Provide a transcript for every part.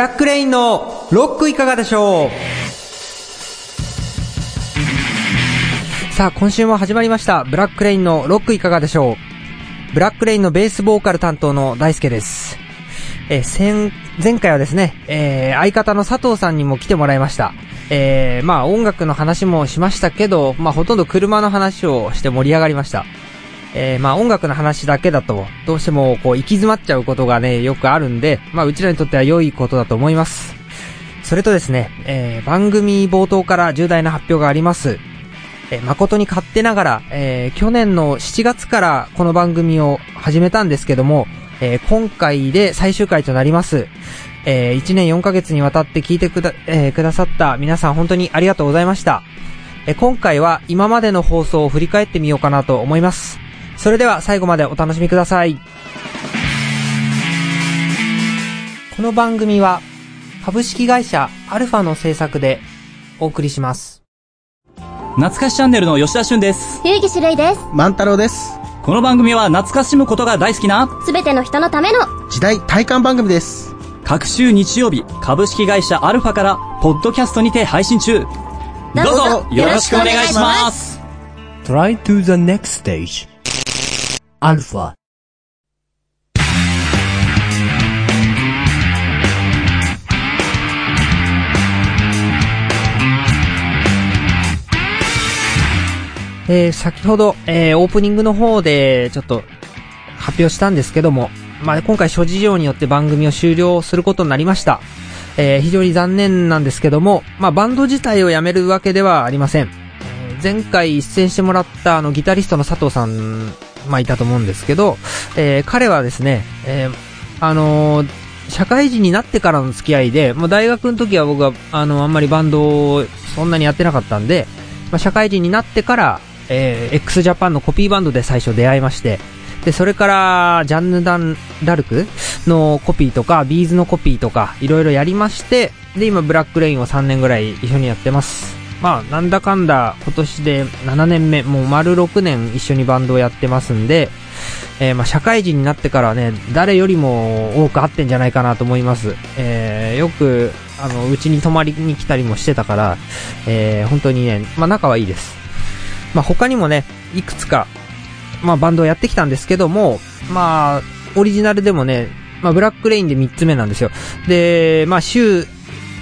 ラックレインのロックいかがでしょう？さあ、今週も始まりました。ブラックレインのロックいかがでしょう？ブラックレインのベースボーカル担当の大輔です。え先、前回はですね、えー相方の佐藤さんにも来てもらいました。えーまあ音楽の話もしましたけど、まあほとんど車の話をして盛り上がりました。えーまあ音楽の話だけだと、どうしてもこう行き詰まっちゃうことがね、よくあるんで、まあうちらにとっては良いことだと思います。それとですね、えー番組冒頭から重大な発表があります。えー誠に勝手ながら、えー去年の7月からこの番組を始めたんですけども、えー今回で最終回となります。え1年4ヶ月にわたって聞いてくだ、えーくださった皆さん本当にありがとうございました。えー今回は今までの放送を振り返ってみようかなと思います。それでは最後までお楽しみください。この番組は株式会社アルファの制作でお送りします。懐かしチャンネルの吉田俊です。冬木種類です。万太郎です。この番組は懐かしむことが大好きな？すべての人のための時代体感番組です。各週日曜日株式会社アルファからポッドキャストにて配信中。どうぞよろしくお願いします。Try to the next stage. Alpha. えー先ほど、えーオープニングの方でちょっと発表したんですけども、まあ、今回諸事情によって番組を終了することになりました。えー非常に残念なんですけども、まあ、バンド自体をやめるわけではありません。えー前回出演してもらったあのギタリストの佐藤さん、まあ、いたと思うんですけど、えー彼はですね、えーあのー社会人になってからの付き合いで、もう大学の時は僕は、あの、あんまりバンドをそんなにやってなかったんで、まあ、社会人になってから、えー、x ジャパンのコピーバンドで最初出会いまして、で、それから、 Janne Da Arc のコピーとか、 B'z のコピーとか、いろいろやりまして、で、今、ブラックレインを3年ぐらい一緒にやってます。まあ、なんだかんだ、今年で7年目、もう丸6年一緒にバンドをやってますんで、えーまあ、社会人になってからね、誰よりも多く会ってんじゃないかなと思います。えー、よく、あの、うちに泊まりに来たりもしてたから、えー、本当にね、まあ、仲はいいです。まあ、他にもね、いくつか、まあ、バンドをやってきたんですけども、まあ、オリジナルでもね、まあ、ブラックレインで3つ目なんですよ。で、まあ、週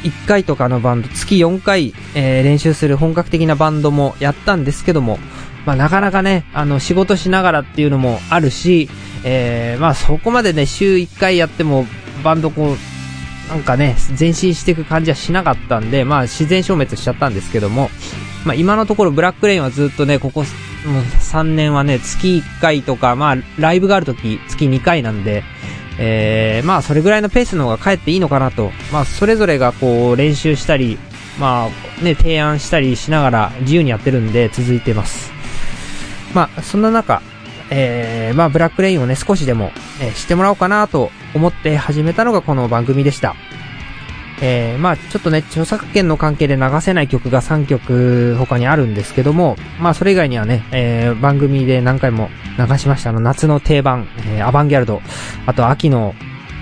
1回とかのバンド、月4回、えー練習する本格的なバンドもやったんですけども、まあ、なかなかね、あの、仕事しながらっていうのもあるし、えーまあ、そこまでね、週1回やっても、バンドこう、なんかね、前進していく感じはしなかったんで、まあ、自然消滅しちゃったんですけども、まあ、今のところブラックレインはずっとね、ここ、もう3年はね、月1回とか、まあ、ライブがあるとき、月2回なんで、えー、まあ、それぐらいのペースの方がかえっていいのかなと。まあ、それぞれがこう、練習したり、まあ、ね、提案したりしながら自由にやってるんで、続いてます。まあ、そんな中、えー、まあ、ブラックレインをね、少しでも、え知ってもらおうかなと思って始めたのがこの番組でした。えー、まあちょっとね、著作権の関係で流せない曲が3曲他にあるんですけども、まあそれ以外にはね、えー、番組で何回も流しましたあの夏の定番、えー、アバンギャルド、あと秋の、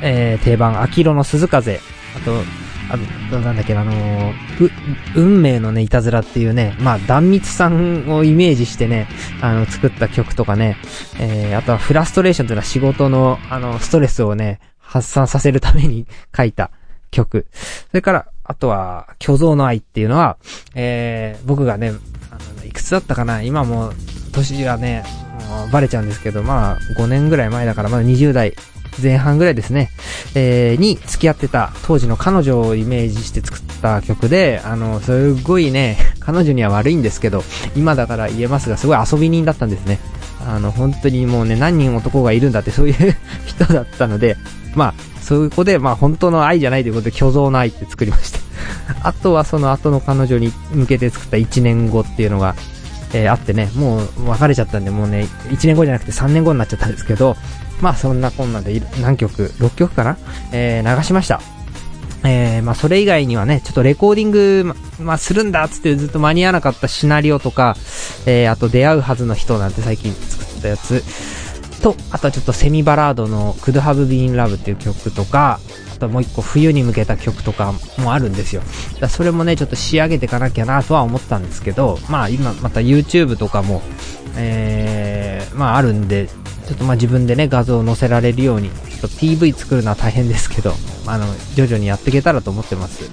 えー、定番、秋色の鈴風、あと、あと、なんだっけ、あのー、運命のね、いたずらっていうね、まあ、断蜜さんをイメージしてね、あの、作った曲とかね、えー、あとはフラストレーションというのは仕事の、あの、ストレスをね、発散させるために書いた曲。それから、あとは、虚像の愛っていうのは、えー、僕がね、あの、いくつだったかな？今も、年はね、もうバレちゃうんですけど、まあ、5年ぐらい前だから、まだ20代前半ぐらいですね、えー、に付き合ってた当時の彼女をイメージして作った曲で、あの、すごいね、彼女には悪いんですけど、今だから言えますが、すごい遊び人だったんですね。あの、本当にもうね、何人男がいるんだってそういう人だったので、まあ、そういう子で、まあ本当の愛じゃないということで虚像の愛って作りました。あとはその後の彼女に向けて作った1年後っていうのが、えーあってね、もう別れちゃったんで、もうね、1年後じゃなくて3年後になっちゃったんですけど、まあそんなこんなで何曲 ?6 曲かな？えー流しました。えー、まあそれ以外にはね、ちょっとレコーディング、ままあするんだっつってずっと間に合わなかったシナリオとか、えー、あと出会うはずの人なんて最近作ったやつ、と、あとはちょっとセミバラードの Could Have Been Love っていう曲とか、あともう一個冬に向けた曲とかもあるんですよ。だそれもね、ちょっと仕上げていかなきゃなとは思ったんですけど、まあ今また YouTube とかも、えー、まああるんで、ちょっとまあ自分でね、画像を載せられるように、ちょっと PV 作るのは大変ですけど、あの、徐々にやっていけたらと思ってます。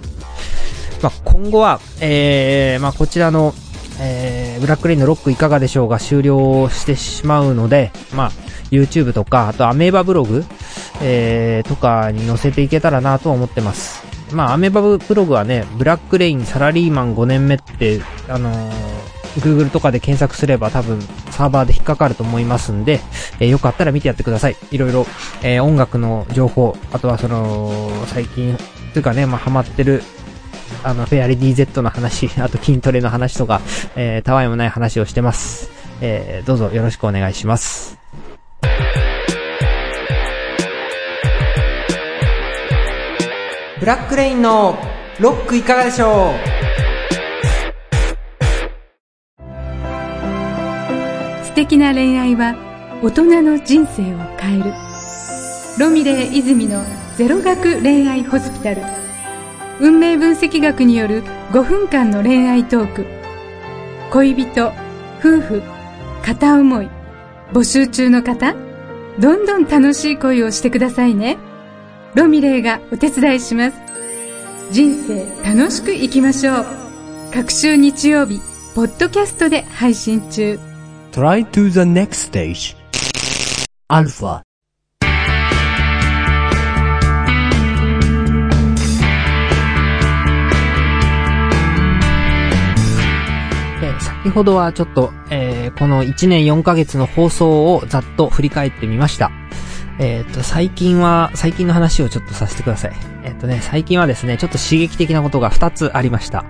まあ今後は、えー、まあこちらの、えー、ブラックレインのロックいかがでしょうが終了してしまうので、まあ、YouTube とか、あとアメーバブログ、えー、とかに載せていけたらなと思ってます。まあ、アメーバブログはね、ブラックレインサラリーマン5年目って、あのー Google とかで検索すれば多分サーバーで引っかかると思いますんで、えーよかったら見てやってください。いろいろ、えー音楽の情報、あとはその、最近、というかね、まあ、ハマってる、あの、フェアリ DZ の話、あと筋トレの話とか、えー、たわいもない話をしてます。えー、どうぞよろしくお願いします。ブラックレインのロックいかがでしょ素敵な恋愛は大人の人生を変える。ロミレー泉のゼロ学恋愛ホスピタル。運命分析学による5分間の恋愛トーク。恋人夫婦片思い。募集中の方どんどん楽しい恋をしてくださいね。ロミレーがお手伝いします人生楽しく生きましょう各週日曜日ポッドキャストで配信中 Try to the next stage. Alpha. えー先ほどはちょっと、えーこの1年4ヶ月の放送をざっと振り返ってみました。えっ、と、最近は、最近の話をちょっとさせてください。えっ、とね、最近はですね、ちょっと刺激的なことが2つありました。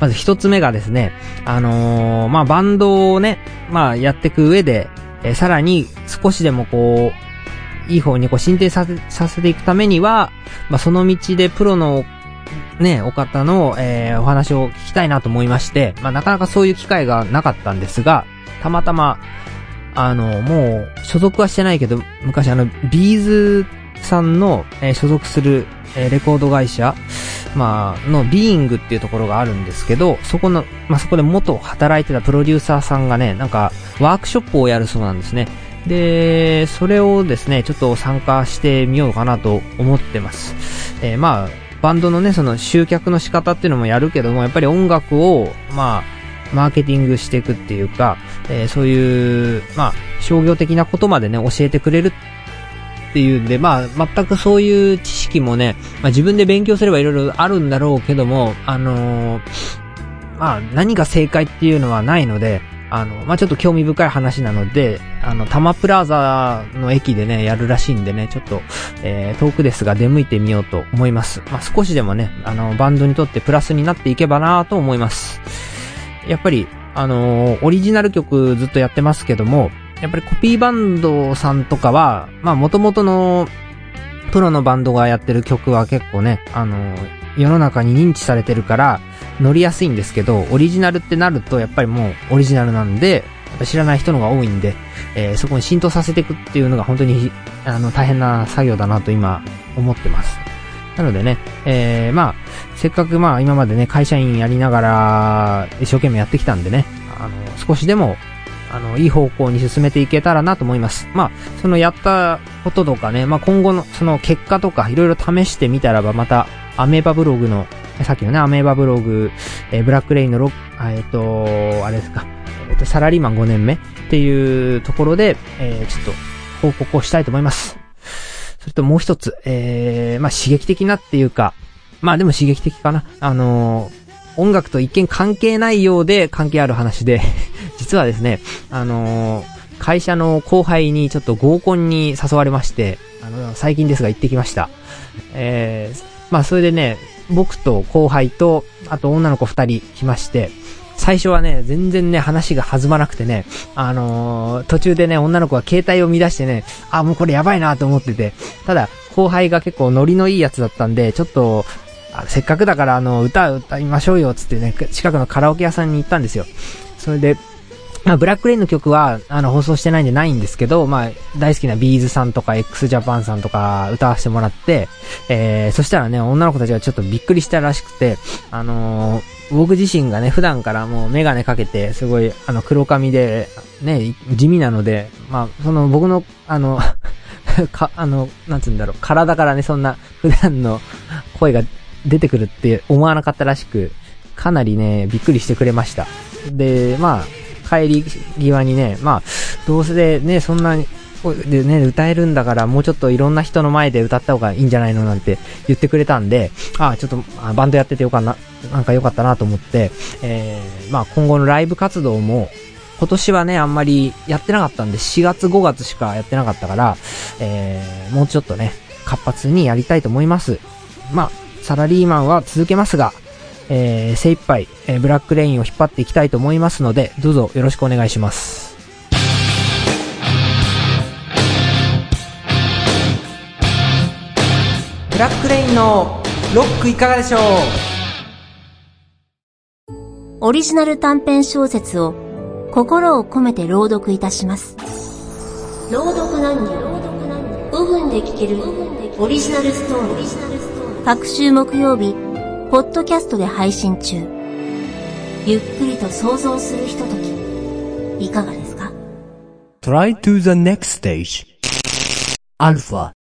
まず1つ目がですね、あのーまあ、バンドをね、まあ、やっていく上で、えさらに少しでもこう、いい方にこう進展させ、させていくためには、まあ、その道でプロのね、お方の、えお話を聞きたいなと思いまして、まあ、なかなかそういう機会がなかったんですが、たまたま、あの、もう、所属はしてないけど、昔あの、ビーズさんの、えー所属する、えーレコード会社、まあ、のビーイングっていうところがあるんですけど、そこの、まあ、そこで元働いてたプロデューサーさんがね、なんか、ワークショップをやるそうなんですね。で、それをですね、ちょっと参加してみようかなと思ってます。えーまあ、バンドのね、その集客の仕方っていうのもやるけども、やっぱり音楽を、まあ、マーケティングしていくっていうか、えーそういう、まあ、商業的なことまでね、教えてくれるっていうんで、まあ、全くそういう知識もね、まあ自分で勉強すればいろいろあるんだろうけども、あのーまあ、何が正解っていうのはないので、あの、まあ、ちょっと興味深い話なので、あの、タマプラザの駅でね、やるらしいんでね、ちょっと、えー遠くですが出向いてみようと思います。まあ、少しでもね、あの、バンドにとってプラスになっていけばなと思います。やっぱり、あのーオリジナル曲ずっとやってますけども、やっぱりコピーバンドさんとかは、まあ、元々の、プロのバンドがやってる曲は結構ね、あのー世の中に認知されてるから、乗りやすいんですけど、オリジナルってなると、やっぱりもうオリジナルなんで、やっぱ知らない人のが多いんで、えーそこに浸透させていくっていうのが本当に、あの、大変な作業だなと今、思ってます。なのでね、えー、まあ、せっかくまあ今までね、会社員やりながら、一生懸命やってきたんでね、あの、少しでも、あの、いい方向に進めていけたらなと思います。まあ、そのやったこととかね、まあ今後のその結果とかいろいろ試してみたらば、また、アメーバブログの、さっきのね、アメーバブログ、えーブラックレインのロッえっ、と、あれですか、えっ、と、サラリーマン5年目っていうところで、えーちょっと報告をしたいと思います。それともう一つ、えー、まあ刺激的なっていうか、まあでも刺激的かな。あのー音楽と一見関係ないようで関係ある話で、実はですね、あのー会社の後輩にちょっと合コンに誘われまして、あの、最近ですが行ってきました。えー、まあそれでね、僕と後輩と、あと女の子二人来まして、最初はね、全然ね、話が弾まなくてね、あのー途中でね、女の子は携帯を見だしてね、あ、もうこれやばいなと思ってて、ただ、後輩が結構ノリのいいやつだったんで、ちょっと、あせっかくだからあの、歌歌いましょうよ、つってね、近くのカラオケ屋さんに行ったんですよ。それで、まあ、ブラックレインの曲は、あの、放送してないんでないんですけど、まあ、大好きなビーズさんとか x ジャパンさんとか歌わせてもらって、えー、そしたらね、女の子たちがちょっとびっくりしたらしくて、あのー僕自身がね、普段からもうメガネかけて、すごい、あの、黒髪で、ね、地味なので、まあ、その僕の、あの、か、あの、なんつうんだろう、体からね、そんな普段の声が出てくるって思わなかったらしく、かなりね、びっくりしてくれました。で、まあ、帰り際にね、まあ、どうせね、そんな声でね、歌えるんだから、もうちょっといろんな人の前で歌った方がいいんじゃないのなんて言ってくれたんで、ああ、ちょっと、あバンドやっててよかな、なんか良かったなと思って、えー、まあ今後のライブ活動も、今年はね、あんまりやってなかったんで、4月5月しかやってなかったから、えー、もうちょっとね、活発にやりたいと思います。まあ、サラリーマンは続けますが、えー、精一杯、えーブラックレインを引っ張っていきたいと思いますので、どうぞよろしくお願いします。ブラックレインのロックいかがでしょう？オリジナル短編小説を心を込めて朗読いたします。朗読何人5分で聞けるオリジナルストーリー。各週木曜日、ポッドキャストで配信中。ゆっくりと想像するひととき、いかがですか？Try to the next stage. Alpha.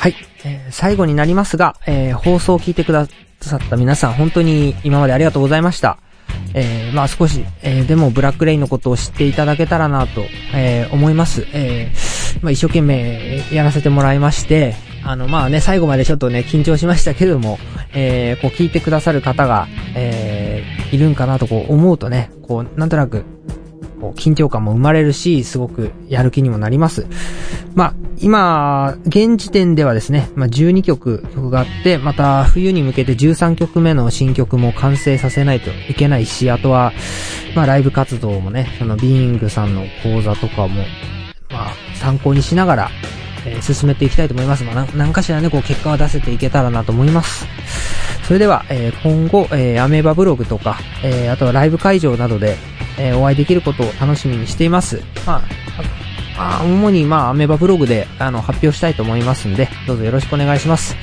はい。えー最後になりますが、えー放送を聞いてくださった皆さん、本当に今までありがとうございました。えーまあ少し、えーでもブラックレインのことを知っていただけたらなと、えー思います。えーまあ一生懸命やらせてもらいまして、あのまあね、最後までちょっとね、緊張しましたけれども、えーこう聞いてくださる方が、えーいるんかなとこう思うとね、こう、なんとなく、こう緊張感も生まれるし、すごくやる気にもなります。まあ、今、現時点ではですね、まあ、12曲、曲があって、また冬に向けて13曲目の新曲も完成させないといけないし、あとは、まあ、ライブ活動もね、そのビーイングさんの講座とかも、まあ、参考にしながら、えー進めていきたいと思います。まあ、な何かしらね、こう、結果は出せていけたらなと思います。それでは、えー今後、えーアメーバブログとか、えーあとはライブ会場などで、えーお会いできることを楽しみにしています。まあ、あ主に、まあ、アメバブログで、あの、発表したいと思いますんで、どうぞよろしくお願いします。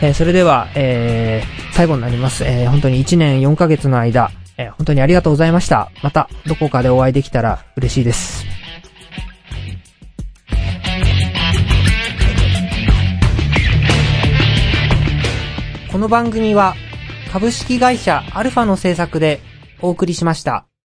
えーそれでは、えー最後になります。えー本当に1年4ヶ月の間、えー本当にありがとうございました。また、どこかでお会いできたら嬉しいです。この番組は、株式会社アルファの制作でお送りしました。